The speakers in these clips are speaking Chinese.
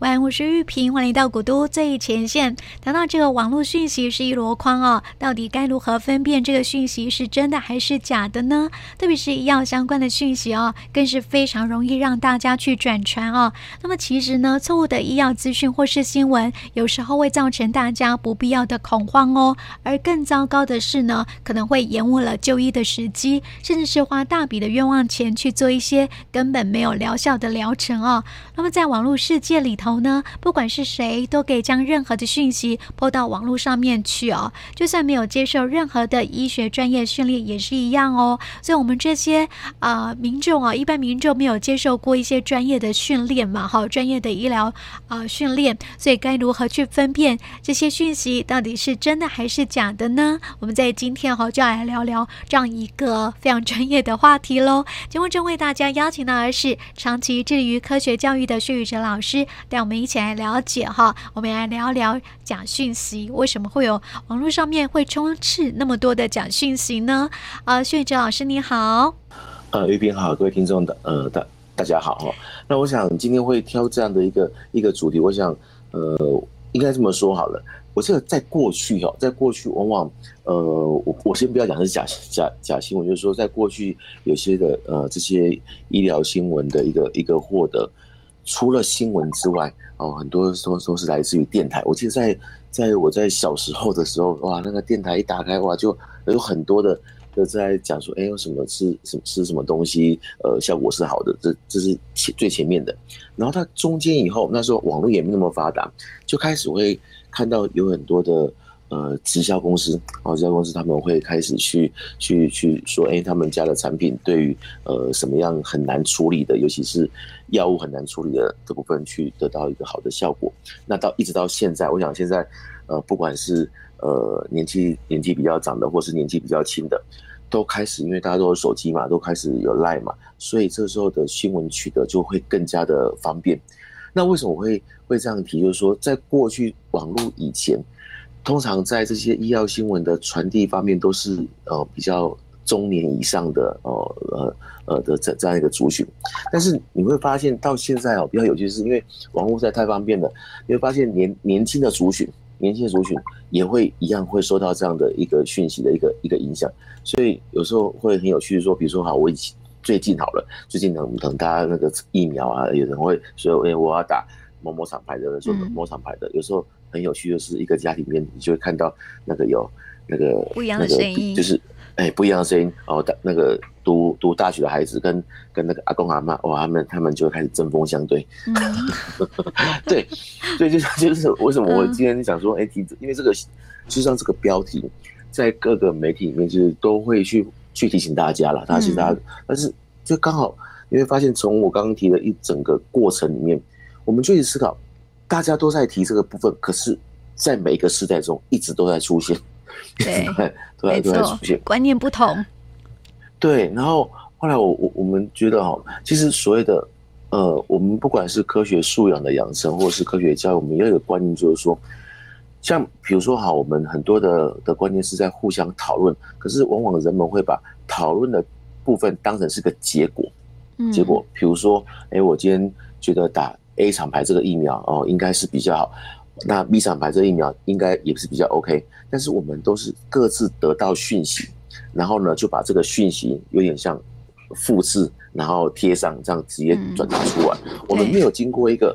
晚，我是玉萍，欢迎来到古都最前线。谈到这个网络讯息是一箩筐哦，到底该如何分辨这个讯息是真的还是假的呢？特别是医药相关的讯息哦，更是非常容易让大家去转传哦。那么其实呢，错误的医药资讯或是新闻，有时候会造成大家不必要的恐慌哦。而更糟糕的是呢，可能会延误了就医的时机，甚至是花大笔的冤枉钱去做一些根本没有疗效的疗程哦。那么在网络世界里头，后呢，不管是谁，都可以将任何的讯息抛到网络上面去哦。就算没有接受任何的医学专业训练，也是一样哦。所以，我们这些啊、民众啊，一般民众没有接受过一些专业的训练嘛，哈，专业的医疗啊、训练，所以该如何去分辨这些讯息到底是真的还是假的呢？我们在今天哈就要来聊聊这样一个非常专业的话题喽。节目中为大家邀请到的是长期致力于科学教育的薛宇哲老师。让我们一起来了解哈，我们来聊聊假讯息，为什么会有网络上面会充斥那么多的假讯息呢？啊，薛哲老师你好，呃，玉斌好，各位听众的呃大大家好哈。那我想今天会挑这样的一个一个主题，我想呃应该这么说好了，我这个在过去哈，在过去往往呃我我先不要讲是假假假新闻，就是说在过去有些的呃这些医疗新闻的一个一个获得。除了新闻之外，哦，很多都都是来自于电台。我记得在在我在小时候的时候，哇，那个电台一打开，哇，就有很多的都在讲说，哎，有什么吃什么吃什么东西，呃，效果是好的，这这是前最前面的。然后它中间以后，那时候网络也没那么发达，就开始会看到有很多的。呃，直销公司，哦，直销公司他们会开始去去去说，哎，他们家的产品对于呃什么样很难处理的，尤其是药物很难处理的这部分，去得到一个好的效果。那到一直到现在，我想现在呃，不管是呃年纪年纪比较长的，或是年纪比较轻的，都开始，因为大家都有手机嘛，都开始有 Line 嘛，所以这时候的新闻取得就会更加的方便。那为什么会会这样提？就是说，在过去网络以前。通常在这些医药新闻的传递方面，都是呃比较中年以上的呃呃呃的这这样一个族群，但是你会发现到现在哦，比较有趣的是，因为网络在太方便了，你会发现年年轻的族群，年轻的族群也会一样会受到这样的一个讯息的一个一个影响，所以有时候会很有趣的说，比如说好，我最近好了，最近等等大家那个疫苗啊，有人会说，哎，我要打某某厂牌的，说某某厂牌的，有时候。很有趣的是，一个家里面你就会看到那个有那个不一样的声音，就是哎不一样的声音哦。大那个读读大学的孩子跟跟那个阿公阿嬷哇，他们他们就会开始针锋相对。嗯、对，所以就就是为什么我今天想说哎，提、嗯，因为这个实际上这个标题在各个媒体里面就是都会去去提醒大家了，提醒大家，嗯、但是就刚好你会发现，从我刚刚提的一整个过程里面，我们就去思考。大家都在提这个部分，可是，在每一个时代中，一直都在出现，对，都在都在出现，观念不同。对，然后后来我我我们觉得哈，其实所谓的呃，我们不管是科学素养的养成，或是科学教育，我们要有个观念，就是说，像比如说哈，我们很多的的观念是在互相讨论，可是往往人们会把讨论的部分当成是个结果，嗯、结果，比如说，哎，我今天觉得打。A 厂牌这个疫苗哦，应该是比较好。那 B 厂牌这个疫苗应该也是比较 OK。但是我们都是各自得到讯息，然后呢就把这个讯息有点像复制，然后贴上，这样直接转达出来。我们没有经过一个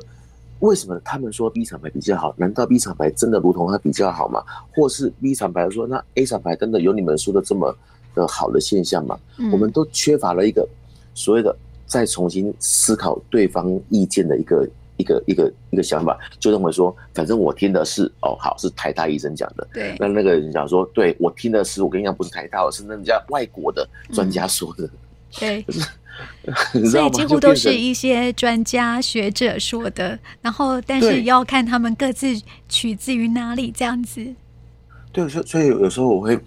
为什么他们说 B 厂牌比较好？难道 B 厂牌真的如同它比较好吗？或是 B 厂牌说那 A 厂牌真的有你们说的这么的好的现象吗？我们都缺乏了一个所谓的。再重新思考对方意见的一个一个一个一个想法，就认为说，反正我听的是哦，好是台大医生讲的，对，那那个人讲说，对我听的是，我跟你讲不是台大，我是那家外国的专家说的，嗯、对，所以几乎都是一些专家学者说的，然后但是要看他们各自取自于哪里这样子。对，所以所以有时候我会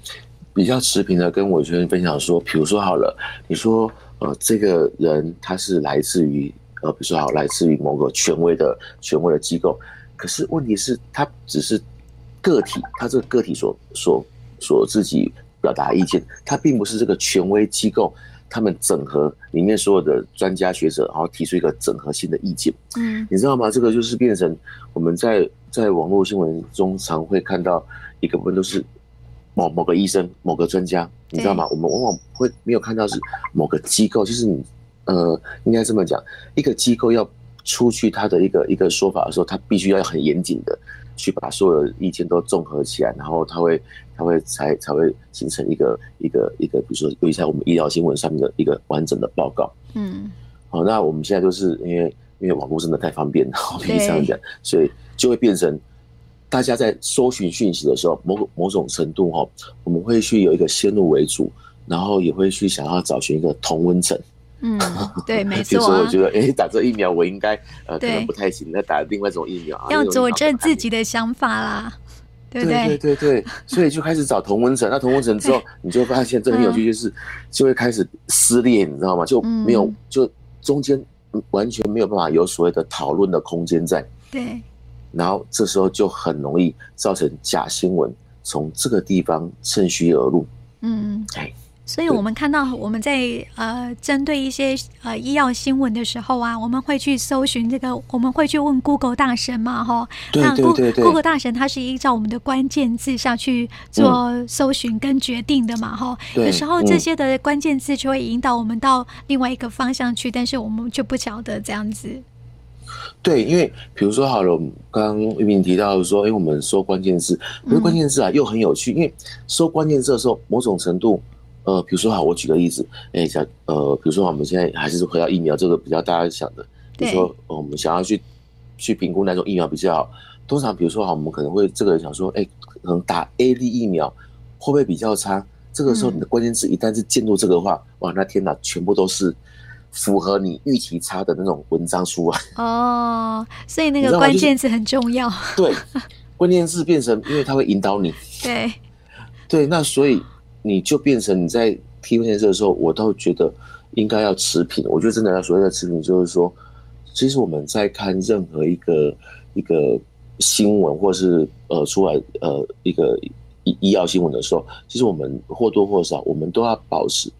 比较持平的跟我学生分享说，比如说好了，你说。呃，这个人他是来自于呃，比如说好，来自于某个权威的权威的机构，可是问题是，他只是个体，他这个个体所所所自己表达意见，他并不是这个权威机构他们整合里面所有的专家学者，然后提出一个整合性的意见。嗯，你知道吗？这个就是变成我们在在网络新闻中常会看到一个部分都是某某个医生、某个专家，你知道吗？我们往往会没有看到是某个机构，就是你呃，应该这么讲，一个机构要出去他的一个一个说法的时候，他必须要很严谨的。去把所有的意见都综合起来，然后他会，他会才才会形成一个一个一个，比如说，尤其在我们医疗新闻上面的一个完整的报告。嗯，好，那我们现在就是因为因为网络真的太方便了，我可以这样讲，所以就会变成大家在搜寻讯息的时候，某某种程度哈，我们会去有一个先入为主，然后也会去想要找寻一个同温层。嗯，对，没错、啊。比如说，我觉得，哎、欸，打这疫苗，我应该呃，可能不太行。那打另外一种疫苗，要佐证自己的想法啦，对不对？对对所以就开始找同温层。那同温层之后，你就会发现这很有趣，就是就会开始撕裂，你知道吗？就没有，就中间完全没有办法有所谓的讨论的空间在。对。然后这时候就很容易造成假新闻从这个地方趁虚而入。嗯。哎。所以我们看到我们在呃针对一些呃医药新闻的时候啊，我们会去搜寻这个，我们会去问 Google 大神嘛，哈。对对对对。Google 大神他是依照我们的关键字下去做搜寻跟决定的嘛，哈、嗯。有时候这些的关键字就会引导我们到另外一个方向去，但是我们就不晓得这样子。对，因为比如说好了，刚刚玉明提到说，哎，我们搜关键字，可是关键字啊又很有趣，因为搜关键字的时候，某种程度。呃，比如说好，我举个例子，哎、欸，像呃，比如说我们现在还是回到疫苗这个比较大家想的，比如说我们想要去去评估哪种疫苗比较好，通常比如说好，我们可能会这个人想说，哎、欸，可能打 A D 疫苗会不会比较差？这个时候你的关键字一旦是进入这个话，嗯、哇，那天哪，全部都是符合你预期差的那种文章出来。哦，所以那个关键字很重要。对，关键字变成，因为它会引导你。对，对，那所以。你就变成你在提问件事的时候，我倒觉得应该要持平。我觉得真的要所谓的持平，就是说，其实我们在看任何一个一个新闻，或是呃出来呃一个医医药新闻的时候，其实我们或多或少，我们都要保持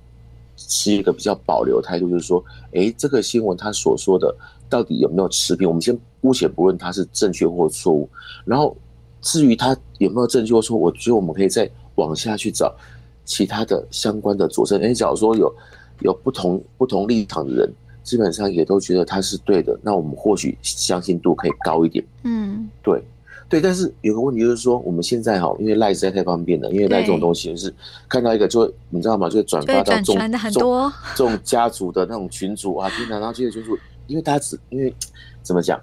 持一个比较保留态度，就是说，诶，这个新闻他所说的到底有没有持平？我们先姑且不论它是正确或错误，然后至于它有没有正确或错误，我觉得我们可以再往下去找。其他的相关的佐证，哎，假如说有有不同不同立场的人，基本上也都觉得他是对的，那我们或许相信度可以高一点。嗯，对对，但是有个问题就是说，我们现在哈，因为赖实在太方便了，因为赖这种东西就是看到一个就会你知道吗？就会转发到众众这种家族的那种群组啊，经常然后这些群组，因为大家只因为怎么讲，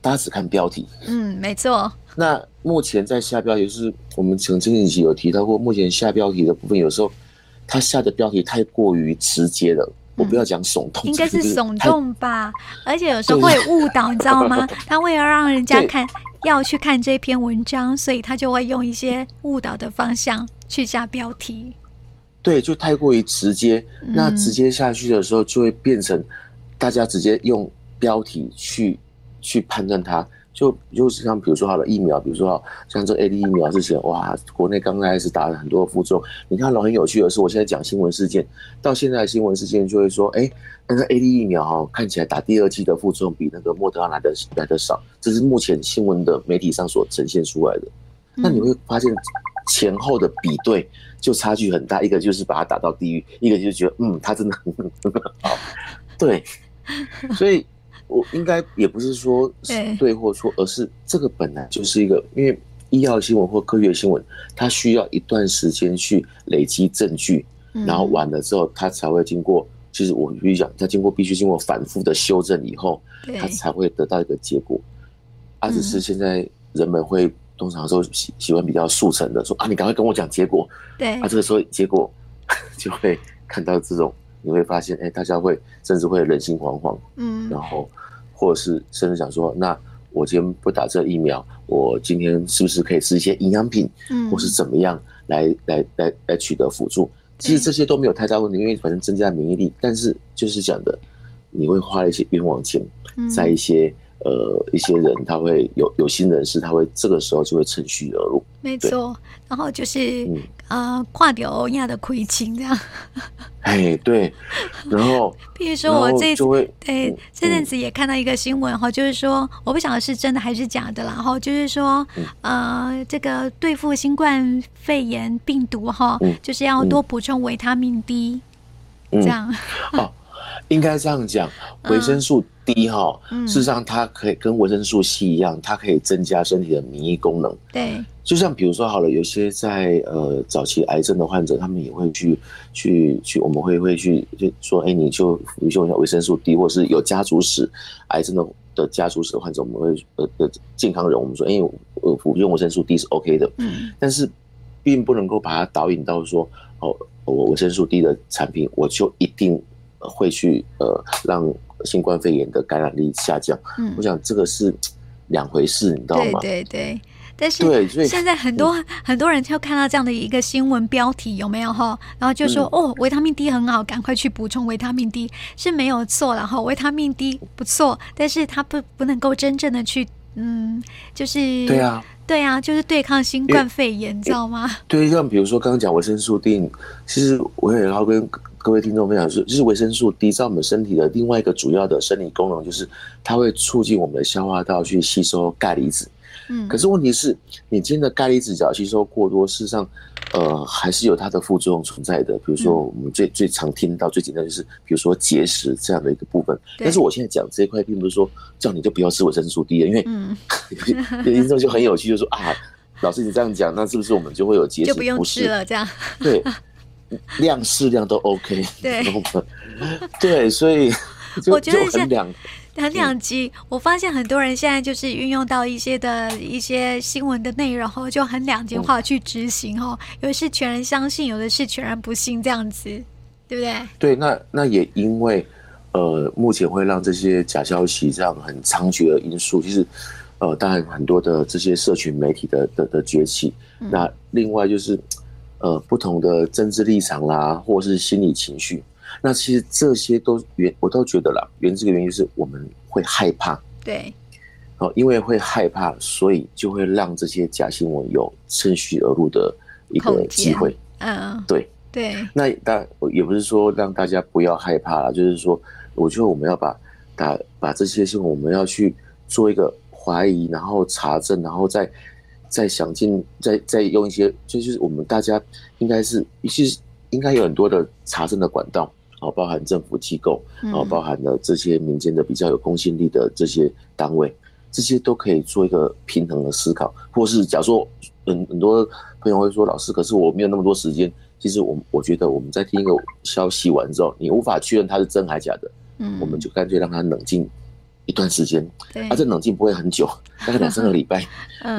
大家只看标题。嗯，没错。那目前在下标题是我们曾经一起有提到过，目前下标题的部分有时候他下的标题太过于直接了，我不要讲耸动，应该是耸动吧，而且有时候会误导，你知道吗？他为了让人家看要去看这篇文章，所以他就会用一些误导的方向去下标题。对，就太过于直接，那直接下去的时候就会变成大家直接用标题去去判断它。就就是像比如说好了疫苗，比如说像这 A D 疫苗之前，哇，国内刚开始打了很多副作用。你看，很有趣的是，我现在讲新闻事件，到现在新闻事件就会说，哎、欸，那个 A D 疫苗哈，看起来打第二剂的副作用比那个莫德纳来的来的少，这是目前新闻的媒体上所呈现出来的。那你会发现前后的比对就差距很大，一个就是把它打到地狱，一个就觉得嗯，它真的 很好，对，所以。我应该也不是说是对或错，而是这个本来就是一个，因为医药新闻或科学新闻，它需要一段时间去累积证据，然后完了之后，它才会经过。其实我必须讲，它经过必须经过反复的修正以后，它才会得到一个结果。啊，只是现在人们会通常说喜喜欢比较速成的说啊，你赶快跟我讲结果。对，啊，这个时候结果 就会看到这种。你会发现，哎、欸，大家会甚至会人心惶惶，嗯，然后或者是甚至想说，那我今天不打这疫苗，我今天是不是可以吃一些营养品，嗯，或是怎么样来来来来取得辅助？其实这些都没有太大问题，因为反正增加免疫力。但是就是讲的，你会花一些冤枉钱，在一些、嗯、呃一些人，他会有有心人士，他会这个时候就会趁虚而入。没错，然后就是呃跨掉欧亚的亏情这样。哎，对，然后，比如说我这次对这阵子也看到一个新闻哈，就是说我不晓得是真的还是假的啦，然后就是说呃，这个对付新冠肺炎病毒哈，就是要多补充维他命 D，这样。哦，应该这样讲，维生素 D 哈，事实上它可以跟维生素 C 一样，它可以增加身体的免疫功能。对。就像比如说好了，有些在呃早期癌症的患者，他们也会去去去，我们会会去就说，哎，你就服用一下维生素 D，或是有家族史癌症的的家族史的患者，我们会呃的健康人，我们说，哎，我服用维生素 D 是 OK 的，嗯，但是并不能够把它导引到说，哦，我维生素 D 的产品，我就一定会去呃让新冠肺炎的感染力下降，嗯，我想这个是两回事，你知道吗？对对对。但是现在很多很多人就看到这样的一个新闻标题有没有哈？然后就说哦，维他命 D 很好，赶快去补充维他命 D 是没有错，然后维他命 D 不错，但是它不不能够真正的去嗯，就是对啊，对啊，就是对抗新冠肺炎，你知道吗？对，像比如说刚刚讲维生素 D，其实我也要跟各位听众分享说，就是维生素 D 在我们身体的另外一个主要的生理功能，就是它会促进我们的消化道去吸收钙离子。嗯，可是问题是，你今天的钙离子只要吸收过多，事实上，呃，还是有它的副作用存在的。比如说，我们最最常听到、最简单就是，比如说结石这样的一个部分。但是我现在讲这一块，并不是说叫你就不要吃维生素 D 了，因为 听众就很有趣，就说啊，老师你这样讲，那是不是我们就会有结石？就不用吃了，这样对，量适量都 OK。对，对，所以 我觉得很两。很两极，我发现很多人现在就是运用到一些的一些新闻的内容后，就很两极化去执行哦。有的是全然相信，有的是全然不信，这样子，对不对？对，那那也因为呃，目前会让这些假消息这样很猖獗的因素，其实呃，当然很多的这些社群媒体的的的崛起，那另外就是呃，不同的政治立场啦，或是心理情绪。那其实这些都原我都觉得啦，原这个原因是我们会害怕，对，哦，因为会害怕，所以就会让这些假新闻有趁虚而入的一个机会，嗯，对对。那但也不是说让大家不要害怕啦，就是说，我觉得我们要把把把这些新闻，我们要去做一个怀疑，然后查证，然后再再想尽，再再用一些，就是我们大家应该是其实应该有很多的查证的管道。哦，包含政府机构，哦，包含了这些民间的比较有公信力的这些单位，这些都可以做一个平衡的思考。或是假如说，很很多朋友会说，老师，可是我没有那么多时间。其实我我觉得我们在听一个消息完之后，你无法确认它是真还假的，嗯，我们就干脆让它冷静一段时间。对，而这冷静不会很久，大概两三个礼拜，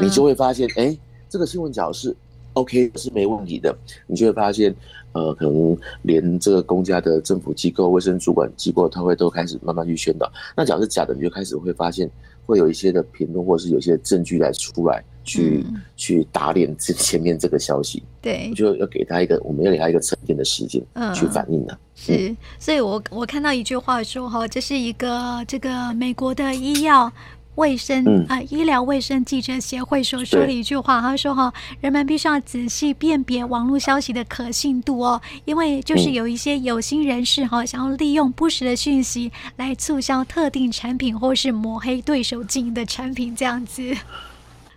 你就会发现，哎，这个新闻角是 OK 是没问题的，你就会发现。呃，可能连这个公家的政府机构、卫生主管机构，他会都开始慢慢去宣导。那假如是假的，你就开始会发现，会有一些的评论，或者是有些证据来出来，去、嗯、去打脸这前面这个消息。对，就要给他一个，我们要给他一个沉淀的时间，去反应的、嗯。是，所以我我看到一句话说哈，这是一个这个美国的医药。卫生啊、呃，医疗卫生记者协会所说的一句话，他说：“哈，人们必须要仔细辨别网络消息的可信度哦，因为就是有一些有心人士哈，想要利用不实的讯息来促销特定产品，或是抹黑对手经营的产品，这样子。”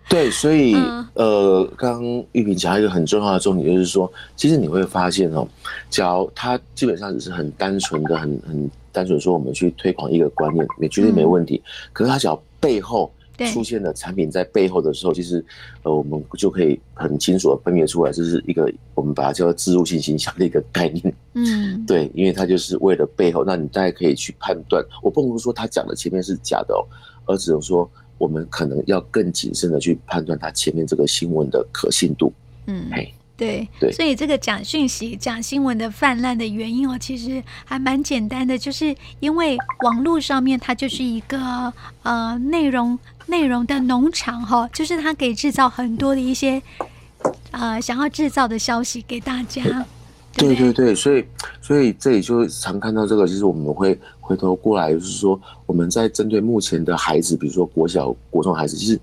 对，所以、嗯、呃，刚刚玉萍讲一个很重要的重点，就是说，其实你会发现哦，假如他基本上只是很单纯的、很很单纯说，我们去推广一个观念，也绝对没问题。嗯、可是它只要背后出现的产品在背后的时候，其实呃，我们就可以很清楚的分辨出来，这是一个我们把它叫做植入性形象的一个概念。嗯，对，因为它就是为了背后，那你大概可以去判断。我不能说他讲的前面是假的哦，而只能说我们可能要更谨慎的去判断它前面这个新闻的可信度。嗯，嘿。对，对，所以这个讲讯息、讲新闻的泛滥的原因哦，其实还蛮简单的，就是因为网络上面它就是一个呃内容内容的农场哈、哦，就是它可以制造很多的一些呃想要制造的消息给大家。对对，对对，所以所以这里就常看到这个，就是我们会回头过来，就是说我们在针对目前的孩子，比如说国小、国中孩子，其实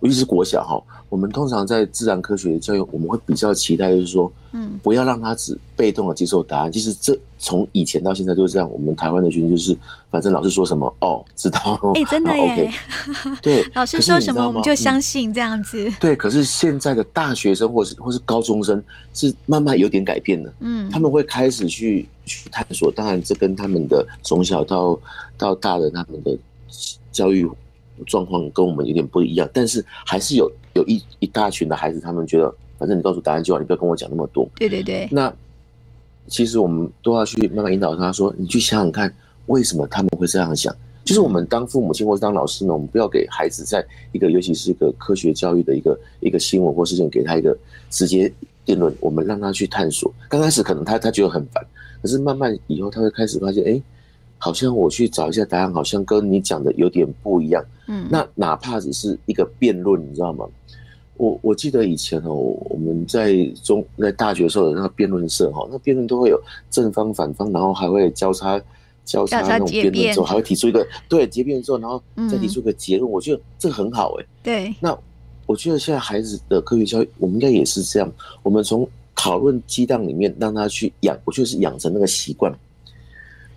尤其是国小哈，我们通常在自然科学的教育，我们会比较期待，就是说，嗯，不要让他只被动的接受答案。其实这从以前到现在都是这样。我们台湾的学生就是，反正老师说什么，哦，知道。哎、欸，真的耶。Okay, 对，老师说什么我们就相信这样子。对，可是现在的大学生或是或是高中生是慢慢有点改变了。嗯，他们会开始去去探索。当然，这跟他们的从小到到大的他们的教育。状况跟我们有点不一样，但是还是有有一一大群的孩子，他们觉得反正你告诉答案就好，你不要跟我讲那么多。对对对。那其实我们都要去慢慢引导他说，你去想想看，为什么他们会这样想？就是我们当父母亲或是当老师呢，我们不要给孩子在一个尤其是一个科学教育的一个一个新闻或事件给他一个直接定论，我们让他去探索。刚开始可能他他觉得很烦，可是慢慢以后他会开始发现，哎。好像我去找一下答案，好像跟你讲的有点不一样。嗯，那哪怕只是一个辩论，你知道吗？我我记得以前哦，我们在中在大学时候的那个辩论社哈，那辩论都会有正方反方，然后还会交叉交叉那种辩论之后，还会提出一个对结辩之后，然后再提出一个结论。我觉得这个很好哎。对。那我觉得现在孩子的科学教育，我们应该也是这样。我们从讨论激荡里面让他去养，我觉得是养成那个习惯。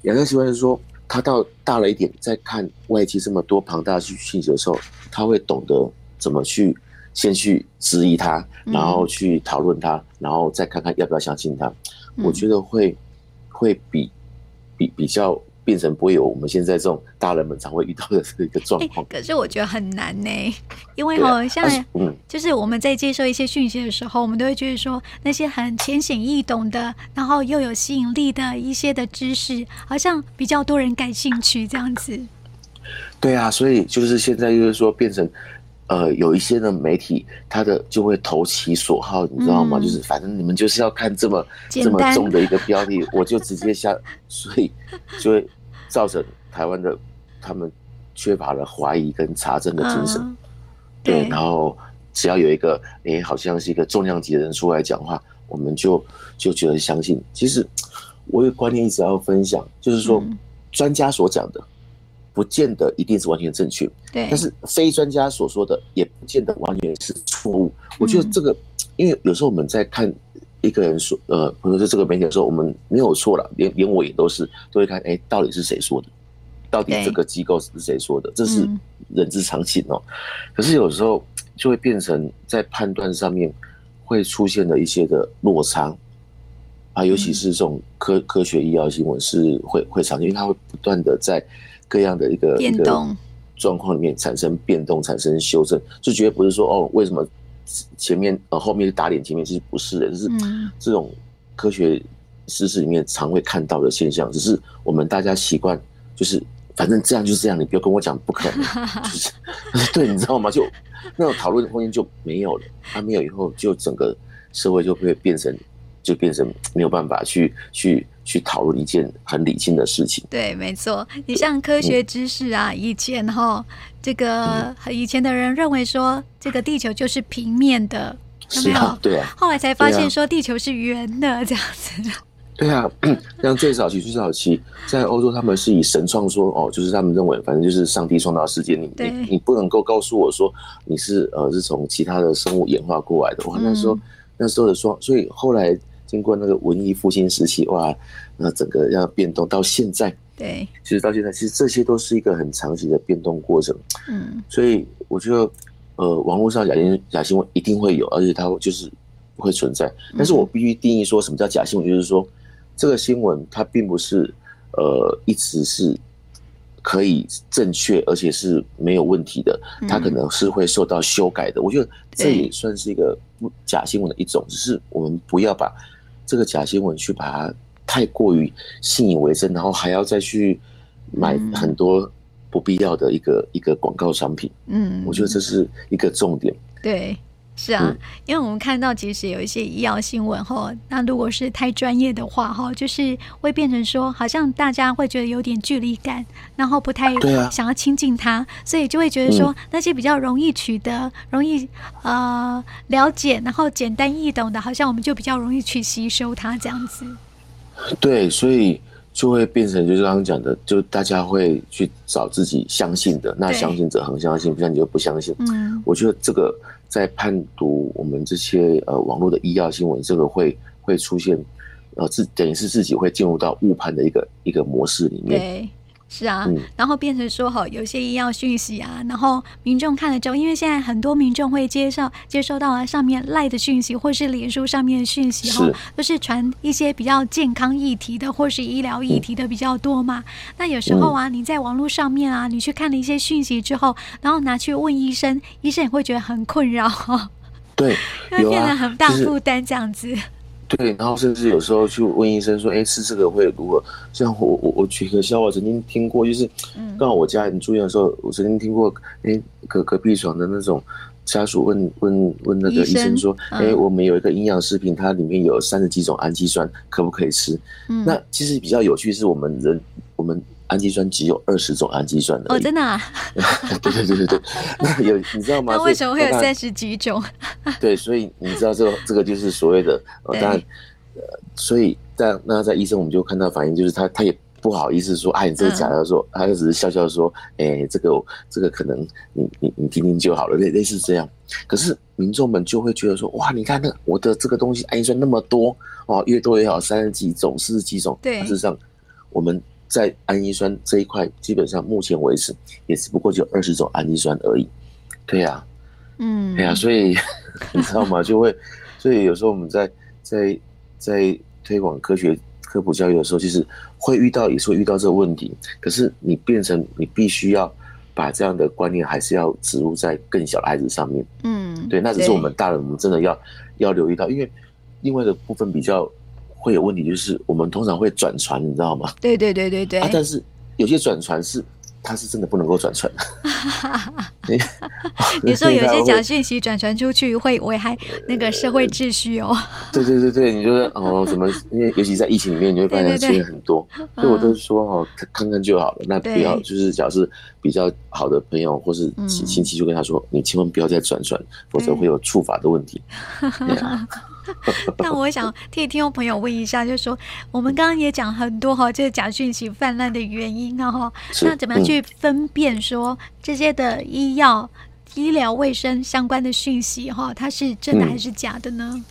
养成习惯是说，他到大了一点，在看外界这么多庞大的讯息的时候，他会懂得怎么去先去质疑他，然后去讨论他，然后再看看要不要相信他。我觉得会会比比比较。变成不会有我们现在这种大人们常会遇到的这个状况。可是我觉得很难呢，因为好像嗯，就是我们在接受一些讯息的时候，我们都会觉得说那些很浅显易懂的，然后又有吸引力的一些的知识，好像比较多人感兴趣这样子。对啊，所以就是现在就是说变成。呃，有一些的媒体，他的就会投其所好，你知道吗？嗯、就是反正你们就是要看这么这么重的一个标题，我就直接下，所以就会造成台湾的他们缺乏了怀疑跟查证的精神。嗯、对，对，然后只要有一个哎、欸，好像是一个重量级的人出来讲话，我们就就觉得相信。其实我有观念一直要分享，就是说专家所讲的。不见得一定是完全正确，对。但是非专家所说的也不见得完全是错误。我觉得这个，因为有时候我们在看一个人说，呃，比如说这个媒体的时候，我们没有错了，连连我也都是都会看，哎，到底是谁说的？到底这个机构是谁说的？这是人之常情哦。可是有时候就会变成在判断上面会出现的一些的落差啊，尤其是这种科科学医疗新闻是会会常见，因为它会不断的在。各样的一个变动状况里面产生变动，产生修正，就绝对不是说哦，为什么前面呃后面是打脸，前面其实不是的，就是这种科学知识里面常会看到的现象，只是我们大家习惯就是反正这样就是这样，你不要跟我讲不可能，就是 对，你知道吗？就那种讨论的空间就没有了，它没有以后，就整个社会就会变成。就变成没有办法去去去讨论一件很理性的事情。对，没错。你像科学知识啊，以前哈，这个以前的人认为说，这个地球就是平面的，有没有？对啊。后来才发现说，地球是圆的，这样子。对啊，像最早期、最早期，在欧洲，他们是以神创说哦，就是他们认为，反正就是上帝创造世界，你你你不能够告诉我说你是呃是从其他的生物演化过来的。我那时候那时候的说，所以后来。经过那个文艺复兴时期，哇，那整个要变动到现在，对，其实到现在，其实这些都是一个很长期的变动过程。嗯，所以我觉得，呃，网络上假新假新闻一定会有，而且它就是会存在。但是我必须定义说什么叫假新闻，就是说这个新闻它并不是呃一直是可以正确，而且是没有问题的，它可能是会受到修改的。我觉得这也算是一个假新闻的一种，只是我们不要把。这个假新闻去把它太过于信以为真，然后还要再去买很多不必要的一个、嗯、一个广告商品。嗯，我觉得这是一个重点。对。是啊，因为我们看到其实有一些医药新闻哈，那如果是太专业的话哈，就是会变成说，好像大家会觉得有点距离感，然后不太想要亲近他，所以就会觉得说那些比较容易取得、容易呃了解，然后简单易懂的，好像我们就比较容易去吸收它这样子。对，所以就会变成就是刚刚讲的，就大家会去找自己相信的，那相信者很相信，不像你就不相信。嗯，我觉得这个在判读我们这些呃网络的医药新闻，这个会会出现，呃，自等于是自己会进入到误判的一个一个模式里面。对。是啊，然后变成说哈，有些医药讯息啊，然后民众看了之后，因为现在很多民众会接受接收到上面赖的讯息，或是脸书上面的讯息哈，都是传一些比较健康议题的，或是医疗议题的比较多嘛。嗯、那有时候啊，你在网络上面啊，你去看了一些讯息之后，然后拿去问医生，医生也会觉得很困扰哈。对，会变得很大负担这样子。对，然后甚至有时候去问医生说：“哎，吃这个会如何？”像我我我举个笑话，曾经听过，就是刚好我家人住院的时候，我曾经听过，哎，隔隔壁床的那种家属问问问那个医生说：“哎，我们有一个营养食品，它里面有三十几种氨基酸，可不可以吃？”那其实比较有趣是我们人我们。氨基酸只有二十种氨基酸的哦，真的啊？对对对对对，那有你知道吗？那为什么会有三十几种？对，所以你知道这个这个就是所谓的呃，当然呃，所以但那在医生我们就看到反应，就是他他也不好意思说，哎，你这个假的，说他就只是笑笑说，哎，这个这个可能你你你听听就好了，类类似这样。可是民众们就会觉得说，哇，你看那我的这个东西氨基酸那么多哦，越多越好，三十几种、四十几种，对，事实上我们。在氨基酸这一块，基本上目前为止也只不过就二十种氨基酸而已。对呀，嗯，对呀，所以 你知道吗？就会，所以有时候我们在在在推广科学科普教育的时候，其实会遇到，也是会遇到这个问题。可是你变成你必须要把这样的观念，还是要植入在更小的孩子上面。嗯，对，那只是我们大人，我们真的要要留意到，因为另外的部分比较。会有问题，就是我们通常会转传，你知道吗？对对对对对。啊，但是有些转传是，它是真的不能够转传。你说有些假讯息转传出去会危害那个社会秩序哦。对对对对，你就说哦，什么？因为尤其在疫情里面，你会发现出现很多，所以我都说哦，看看就好了。那不要，就是假设比较好的朋友或是亲戚，就跟他说，你千万不要再转传，否则会有触法的问题。那我想替听众朋友问一下，就是说我们刚刚也讲很多哈，这个假讯息泛滥的原因啊哈，那怎么样去分辨说这些的医药、医疗卫生相关的讯息哈，它是真的还是假的呢？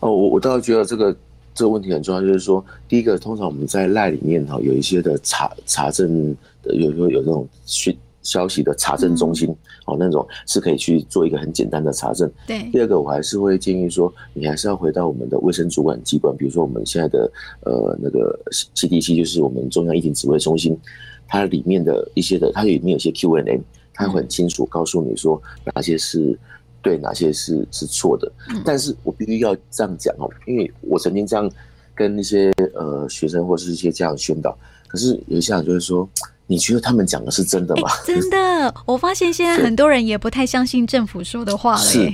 哦，我我倒是觉得这个这个问题很重要，就是说第一个，通常我们在赖里面哈有一些的查查证的，有时候有这种讯。消息的查证中心，哦，那种是可以去做一个很简单的查证。对。第二个，我还是会建议说，你还是要回到我们的卫生主管机关，比如说我们现在的呃那个 CDC，就是我们中央疫情指挥中心，它里面的一些的，它里面有些 Q&A，它会很清楚告诉你说哪些是对，哪些是是错的。嗯。但是我必须要这样讲哦，因为我曾经这样跟一些呃学生或是一些家长宣导，可是有一些人就会说。你觉得他们讲的是真的吗？欸、真的，我发现现在很多人也不太相信政府说的话了。是，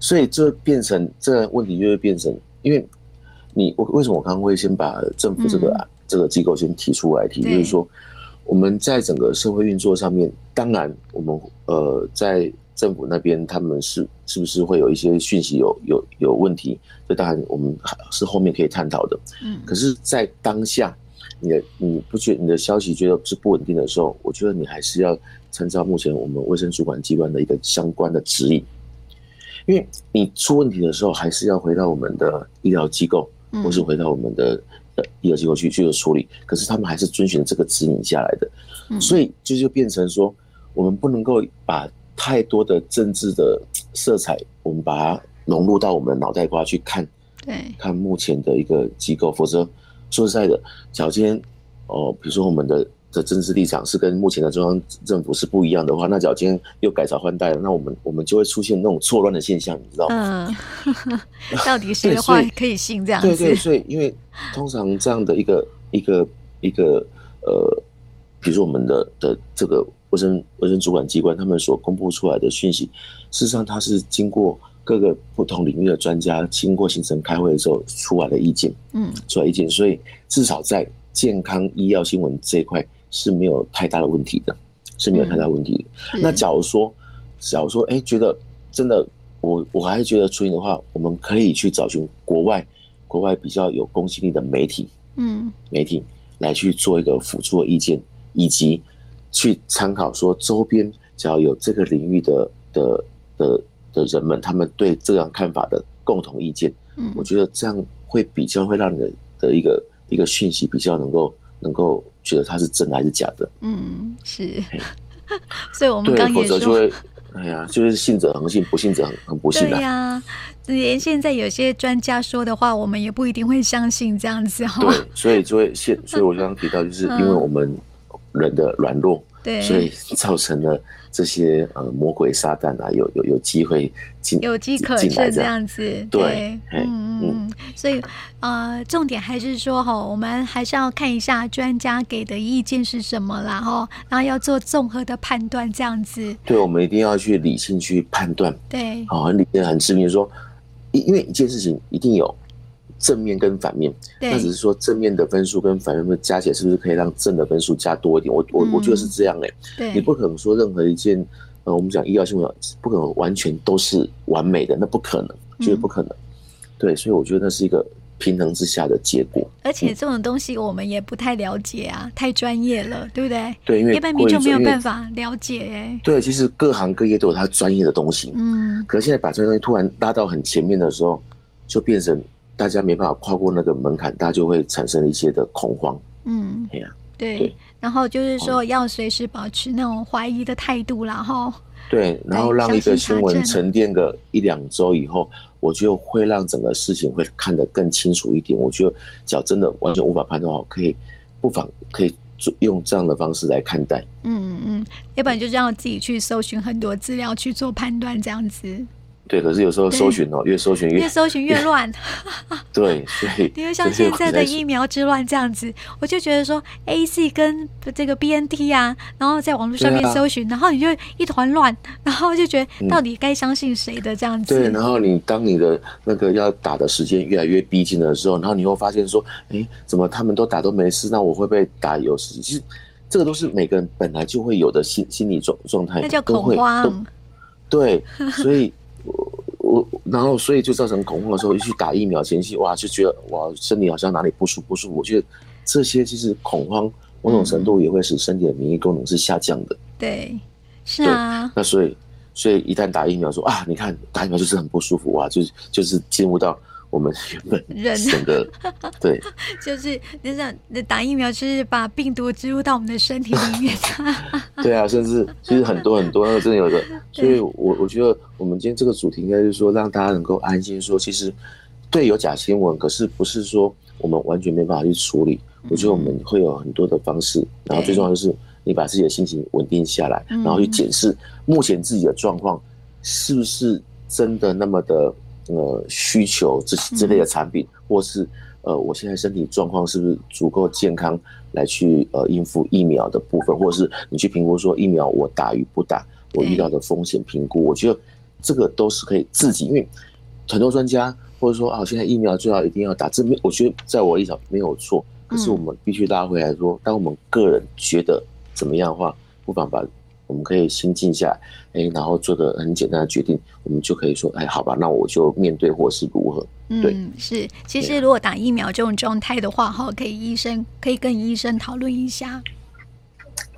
所以就变成这个问题就会变成，因为你我为什么我刚刚会先把政府这个、嗯、这个机构先提出来提，就是说我们在整个社会运作上面，当然我们呃在政府那边他们是是不是会有一些讯息有有有问题？这当然我们是后面可以探讨的。嗯，可是，在当下。你的你不觉你的消息觉得是不稳定的时候，我觉得你还是要参照目前我们卫生主管机关的一个相关的指引，因为你出问题的时候，还是要回到我们的医疗机构，或是回到我们的呃医疗机构去去做处理。可是他们还是遵循这个指引下来的，所以这就变成说，我们不能够把太多的政治的色彩，我们把它融入到我们的脑袋瓜去看，对，看目前的一个机构，否则。说实在的，假如今天哦，比如说我们的的政治立场是跟目前的中央政府是不一样的话，那假如今天又改朝换代了，那我们我们就会出现那种错乱的现象，你知道吗？嗯，到底谁的话可以信这样子？对对，所以因为通常这样的一个一个一个呃，比如说我们的的这个卫生卫生主管机关，他们所公布出来的讯息，事实上它是经过。各个不同领域的专家经过行程开会的时候出来的意见，嗯，出来意见，所以至少在健康医药新闻这一块是没有太大的问题的，是没有太大问题的。嗯、那假如说，假如说，哎、欸，觉得真的，我我还是觉得出行的话，我们可以去找寻国外国外比较有公信力的媒体，嗯，媒体来去做一个辅助的意见，以及去参考说周边只要有这个领域的的的的人们，他们对这样看法的共同意见，嗯，我觉得这样会比较会让你的的一个一个讯息比较能够能够觉得它是真的还是假的，嗯，是，所以我们刚也说。哎呀，就是信者恒信，不信者很很不信的。对呀、啊，连现在有些专家说的话，我们也不一定会相信这样子哈。对，所以就会现，所以我刚刚提到，就是因为我们人的软弱，对，所以造成了这些呃魔鬼撒旦啊，有有有机会进有机可乘这样子。对，对嗯嗯，所以呃，重点还是说哈，我们还是要看一下专家给的意见是什么啦哈，然后要做综合的判断这样子。对，我们一定要去理性去判断。对，好，很理性很致命说，因因为一件事情一定有正面跟反面，那只是说正面的分数跟反面的加起来是不是可以让正的分数加多一点？我我我觉得是这样哎、你不可能说任何一件呃，我们讲医疗新闻不可能完全都是完美的，那不可能，绝对不可能。嗯、对，所以我觉得那是一个平衡之下的结果。而且这种东西我们也不太了解啊，嗯、太专业了，对不对？对，因为一般民众没有办法了解哎、欸。对，其实各行各业都有它专业的东西。嗯。可是现在把这个东西突然拉到很前面的时候，就变成。大家没办法跨过那个门槛，大家就会产生一些的恐慌。嗯，对呀，对。然后就是说，要随时保持那种怀疑的态度，然后对，然后让一个新闻沉淀个一两周以后，我就会让整个事情会看得更清楚一点。我觉得，只要真的完全无法判断好，可以不妨可以用这样的方式来看待。嗯嗯，要不然就这样自己去搜寻很多资料去做判断，这样子。对，可是有时候搜寻哦，越搜寻越越搜寻越乱。对，所以因为像现在的疫苗之乱这样子，我就觉得说，A C 跟这个 B N T 啊，然后在网络上面搜寻，然后你就一团乱，然后就觉得到底该相信谁的这样子。对，然后你当你的那个要打的时间越来越逼近的时候，然后你会发现说，哎，怎么他们都打都没事，那我会不会打有事？其实这个都是每个人本来就会有的心心理状状态，那叫恐慌。对，所以。我然后所以就造成恐慌的时候，一去打疫苗前夕，哇，就觉得哇，身体好像哪里不舒服不舒服。我觉得这些其实恐慌某种程度也会使身体的免疫功能是下降的。嗯、对，是啊。那所以所以一旦打疫苗说啊，你看打疫苗就是很不舒服哇，就就是进入到。我们 原本整个人 对，就是那像那打疫苗，就是把病毒植入到我们的身体里面。对啊，甚至其实很多很多那个真的有的，所以我我觉得我们今天这个主题应该是说让大家能够安心说，其实对有假新闻，可是不是说我们完全没办法去处理。我觉得我们会有很多的方式，然后最重要的是你把自己的心情稳定下来，然后去检视目前自己的状况是不是真的那么的。呃，需求这之类的产品，或是呃，我现在身体状况是不是足够健康来去呃应付疫苗的部分，或者是你去评估说疫苗我打与不打，我遇到的风险评估，我觉得这个都是可以自己，因为很多专家或者说啊，现在疫苗最好一定要打，这没我觉得在我立场没有错，可是我们必须拉回来说，当我们个人觉得怎么样的话，不妨把。我们可以心静下来，哎，然后做个很简单的决定，我们就可以说，哎，好吧，那我就面对或是如何？对，嗯，是。其实如果打疫苗这种状态的话，哈，可以医生可以跟医生讨论一下。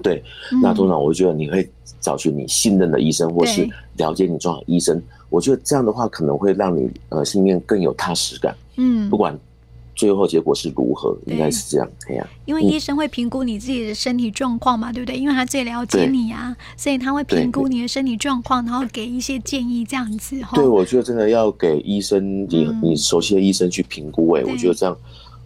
对，那通常我觉得你会找寻你信任的医生，或是了解你状况的医生。我觉得这样的话可能会让你呃心里面更有踏实感。嗯，不管。最后结果是如何？应该是这样，对呀。因为医生会评估你自己的身体状况嘛，对不对？因为他最了解你啊，所以他会评估你的身体状况，然后给一些建议，这样子。对，我觉得真的要给医生，你你熟悉的医生去评估，哎，我觉得这样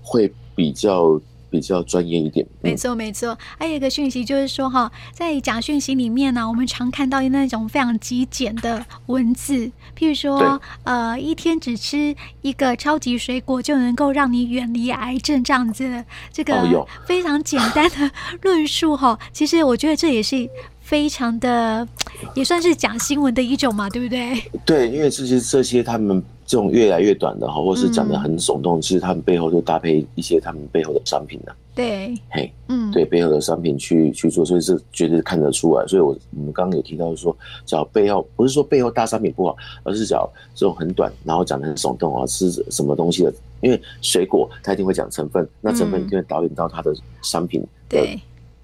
会比较。比较专业一点，没错没错。还有一个讯息就是说，哈，在假讯息里面呢，我们常看到那种非常极简的文字，譬如说，呃，一天只吃一个超级水果就能够让你远离癌症这样子，这个非常简单的论述哈。其实我觉得这也是。非常的，也算是假新闻的一种嘛，对不对？对，因为这些这些他们这种越来越短的哈，或是讲的很耸动，嗯、其实他们背后都搭配一些他们背后的商品的。对，嘿，嗯，对，背后的商品去去做，所以是绝对看得出来。所以我我们刚刚有提到说，讲背后不是说背后大商品不好，而是讲这种很短，然后讲的很耸动啊，是什么东西的？因为水果它一定会讲成分，那成分就会导引到它的商品的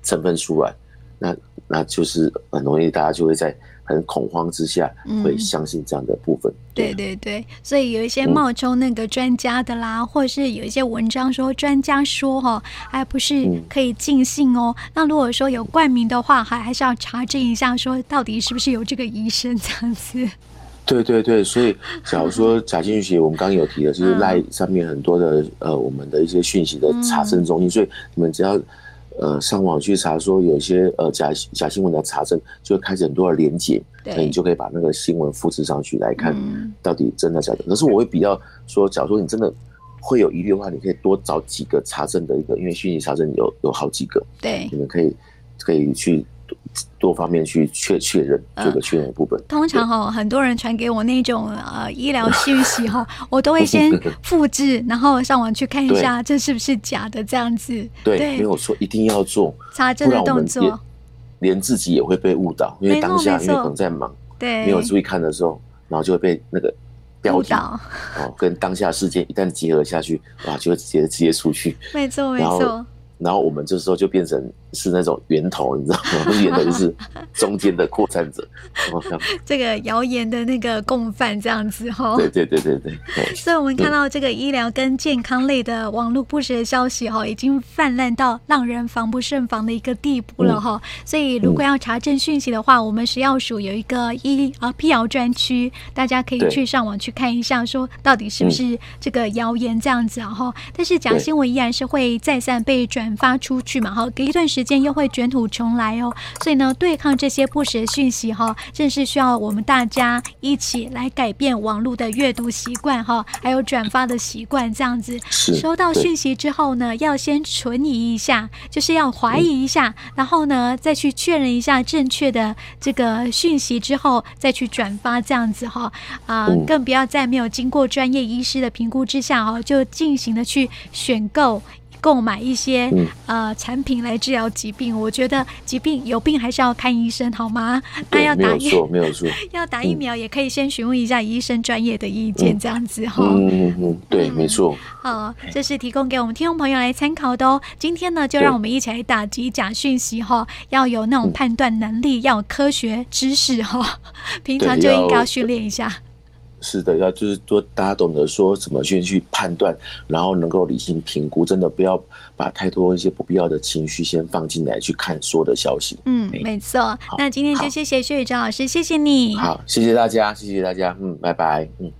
成分出来，那那就是很容易大家就会在。很恐慌之下，会相信这样的部分。嗯、对对对，所以有一些冒充那个专家的啦，嗯、或者是有一些文章说专家说哈，还不是可以尽信哦。嗯、那如果说有冠名的话，还还是要查证一下，说到底是不是有这个医生这样子。对对对，所以假如说 假讯息，我们刚刚有提的，就是赖上面很多的呃，我们的一些讯息的查证中心，嗯、所以你们只要。呃，上网去查说有一些呃假假新闻的查证，就会开始很多的连结，那你就可以把那个新闻复制上去来看，到底真的假的。嗯、可是我会比较说，假如说你真的会有疑虑的话，你可以多找几个查证的一个，因为虚拟查证有有好几个，对，你们可以可以去。多方面去确确认这个确认的部分。通常哈，很多人传给我那种呃医疗讯息哈，我都会先 复制，然后上网去看一下这是不是假的这样子。对，没有错，一定要做查证的动作。连自己也会被误导，因为当下因为可能在忙，对，没有注意看的时候，然后就会被那个标题哦跟当下事件一旦结合下去，哇，就会直接直接出去。没错，没错。然后我们这时候就变成是那种源头，你知道吗？源头就是中间的扩散者，这个谣言的那个共犯这样子哈。对对对对对。所以我们看到这个医疗跟健康类的网络不实的消息哈，已经泛滥到让人防不胜防的一个地步了哈。所以如果要查证讯息的话，我们食药署有一个医啊辟谣专区，大家可以去上网去看一下，说到底是不是这个谣言这样子哈。但是假新闻依然是会再三被转。发出去嘛，哈，隔一段时间又会卷土重来哦。所以呢，对抗这些不实的讯息哈，正是需要我们大家一起来改变网络的阅读习惯哈，还有转发的习惯。这样子，收到讯息之后呢，要先存疑一下，就是要怀疑一下，然后呢，再去确认一下正确的这个讯息之后，再去转发。这样子哈，啊，更不要在没有经过专业医师的评估之下哦，就进行的去选购。购买一些呃产品来治疗疾病，我觉得疾病有病还是要看医生，好吗？那要打疫苗，没有错，要打疫苗也可以先询问一下医生专业的意见，这样子哈。嗯嗯嗯，对，没错。好，这是提供给我们听众朋友来参考的哦。今天呢，就让我们一起来打击假讯息哈，要有那种判断能力，要有科学知识哈，平常就应该要训练一下。是的，要就是多，大家懂得说怎么先去判断，然后能够理性评估，真的不要把太多一些不必要的情绪先放进来去看所有的消息。嗯，没错。那今天就谢谢薛宇哲老师，谢谢你。好，谢谢大家，谢谢大家。嗯，拜拜。嗯。